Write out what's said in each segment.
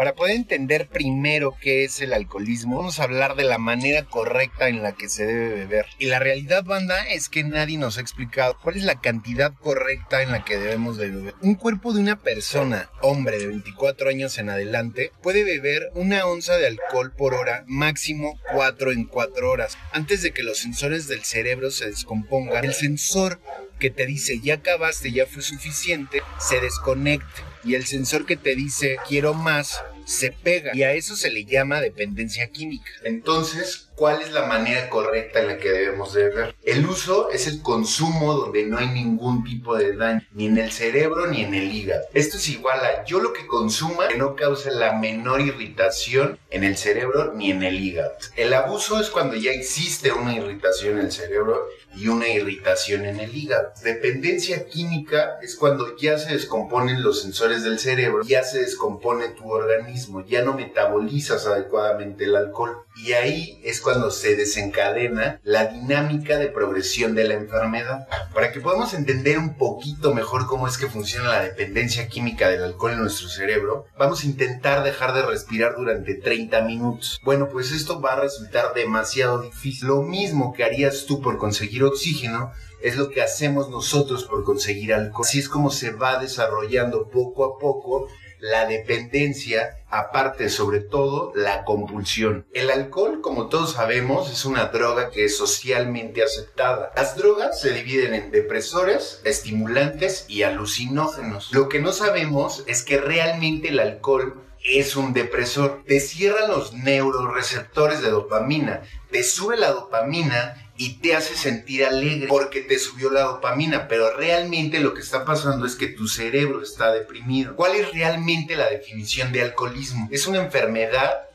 Para poder entender primero qué es el alcoholismo, vamos a hablar de la manera correcta en la que se debe beber. Y la realidad, banda, es que nadie nos ha explicado cuál es la cantidad correcta en la que debemos de beber. Un cuerpo de una persona, hombre de 24 años en adelante, puede beber una onza de alcohol por hora, máximo 4 en 4 horas. Antes de que los sensores del cerebro se descompongan, el sensor que te dice ya acabaste, ya fue suficiente, se desconecte. Y el sensor que te dice quiero más, se pega. Y a eso se le llama dependencia química. Entonces, ¿cuál es la manera correcta en la que debemos de beber? El uso es el consumo donde no hay ningún tipo de daño, ni en el cerebro ni en el hígado. Esto es igual a yo lo que consuma que no cause la menor irritación en el cerebro ni en el hígado. El abuso es cuando ya existe una irritación en el cerebro y una irritación en el hígado. Dependencia química es cuando ya se descomponen los sensores del cerebro, ya se descompone tu organismo, ya no metabolizas adecuadamente el alcohol. Y ahí es cuando se desencadena la dinámica de progresión de la enfermedad. Para que podamos entender un poquito mejor cómo es que funciona la dependencia química del alcohol en nuestro cerebro, vamos a intentar dejar de respirar durante 30 minutos. Bueno, pues esto va a resultar demasiado difícil. Lo mismo que harías tú por conseguir oxígeno es lo que hacemos nosotros por conseguir alcohol. Así es como se va desarrollando poco a poco la dependencia, aparte sobre todo la compulsión. El alcohol, como todos sabemos, es una droga que es socialmente aceptada. Las drogas se dividen en depresores, estimulantes y alucinógenos. Lo que no sabemos es que realmente el alcohol es un depresor. Te cierra los neuroreceptores de dopamina, te sube la dopamina y te hace sentir alegre porque te subió la dopamina, pero realmente lo que está pasando es que tu cerebro está deprimido. ¿Cuál es realmente la definición de alcoholismo? Es una enfermedad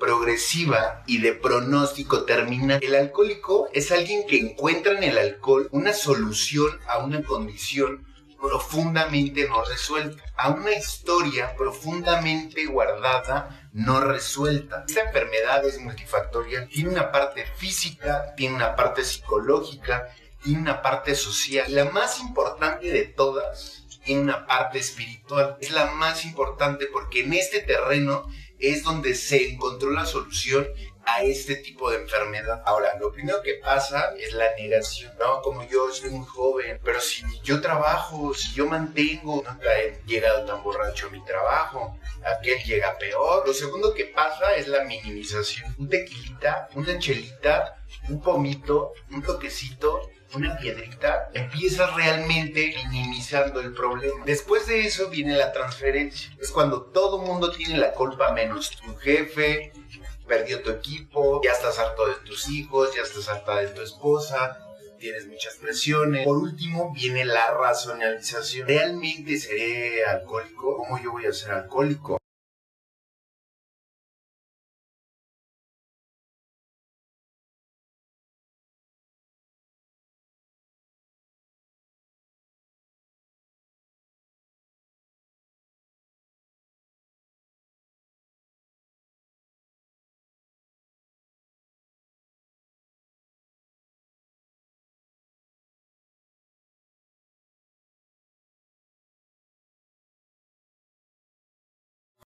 progresiva y de pronóstico terminal. El alcohólico es alguien que encuentra en el alcohol una solución a una condición profundamente no resuelta, a una historia profundamente guardada, no resuelta. Esta enfermedad es multifactorial, tiene una parte física, tiene una parte psicológica, tiene una parte social. La más importante de todas tiene una parte espiritual. Es la más importante porque en este terreno es donde se encontró la solución a este tipo de enfermedad. Ahora, lo primero que pasa es la negación, ¿no? Como yo soy muy joven, pero si yo trabajo, si yo mantengo, nunca he llegado tan borracho a mi trabajo, aquel llega peor. Lo segundo que pasa es la minimización. Un tequilita, una chelita, un pomito, un toquecito, una piedrita, empiezas realmente minimizando el problema. Después de eso viene la transferencia. Es cuando todo mundo tiene la culpa menos tu jefe, perdió tu equipo, ya estás harto de tus hijos, ya estás harta de tu esposa, tienes muchas presiones. Por último, viene la racionalización. ¿Realmente seré alcohólico? ¿Cómo yo voy a ser alcohólico?